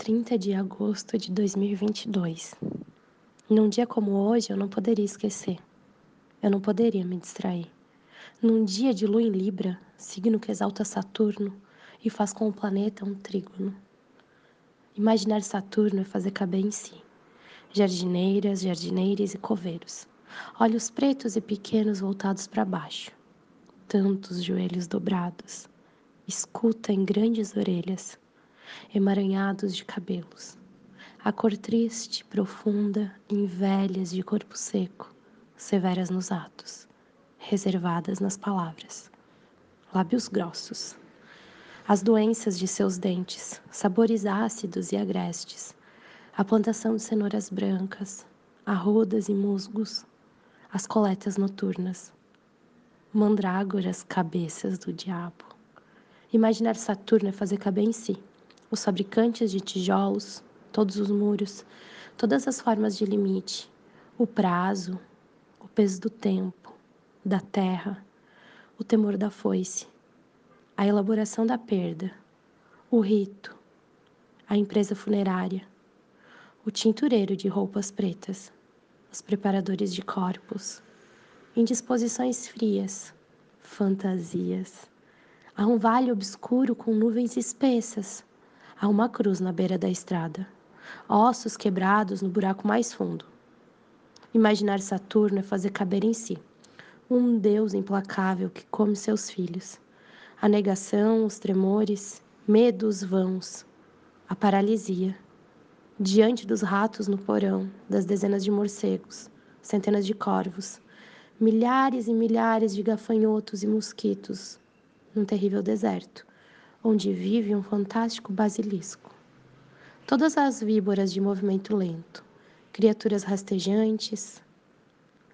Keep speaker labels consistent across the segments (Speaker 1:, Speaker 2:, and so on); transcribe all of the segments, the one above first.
Speaker 1: 30 de agosto de 2022. Num dia como hoje, eu não poderia esquecer. Eu não poderia me distrair. Num dia de lua em Libra, signo que exalta Saturno e faz com o planeta um trígono. Imaginar Saturno é fazer caber em si. Jardineiras, jardineiros e coveiros. Olhos pretos e pequenos voltados para baixo. Tantos joelhos dobrados. Escuta em grandes orelhas emaranhados de cabelos. A cor triste, profunda, em velhas de corpo seco, severas nos atos, reservadas nas palavras. Lábios grossos. As doenças de seus dentes, sabores ácidos e agrestes. A plantação de cenouras brancas, arrudas e musgos, as coletas noturnas. Mandrágoras, cabeças do diabo. Imaginar Saturno é fazer caber em si os fabricantes de tijolos, todos os muros, todas as formas de limite, o prazo, o peso do tempo, da terra, o temor da foice, a elaboração da perda, o rito, a empresa funerária, o tintureiro de roupas pretas, os preparadores de corpos, indisposições frias, fantasias. Há um vale obscuro com nuvens espessas, Há uma cruz na beira da estrada, ossos quebrados no buraco mais fundo. Imaginar Saturno é fazer caber em si um Deus implacável que come seus filhos. A negação, os tremores, medos vãos, a paralisia. Diante dos ratos no porão, das dezenas de morcegos, centenas de corvos, milhares e milhares de gafanhotos e mosquitos, num terrível deserto onde vive um fantástico basilisco. Todas as víboras de movimento lento, criaturas rastejantes,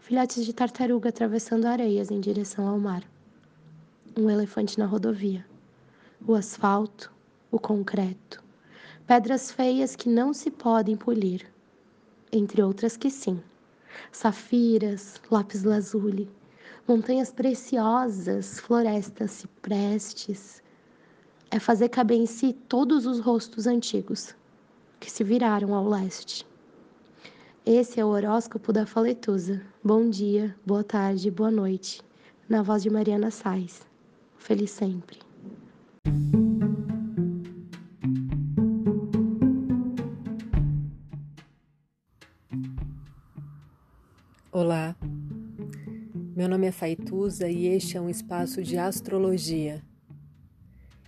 Speaker 1: filhotes de tartaruga atravessando areias em direção ao mar, um elefante na rodovia, o asfalto, o concreto, pedras feias que não se podem polir, entre outras que sim, safiras, lápis lazuli, montanhas preciosas, florestas ciprestes, é fazer caber em si todos os rostos antigos que se viraram ao leste. Esse é o horóscopo da Faletusa. Bom dia, boa tarde, boa noite. Na voz de Mariana Sais. Feliz sempre.
Speaker 2: Olá, meu nome é Faituza e este é um espaço de astrologia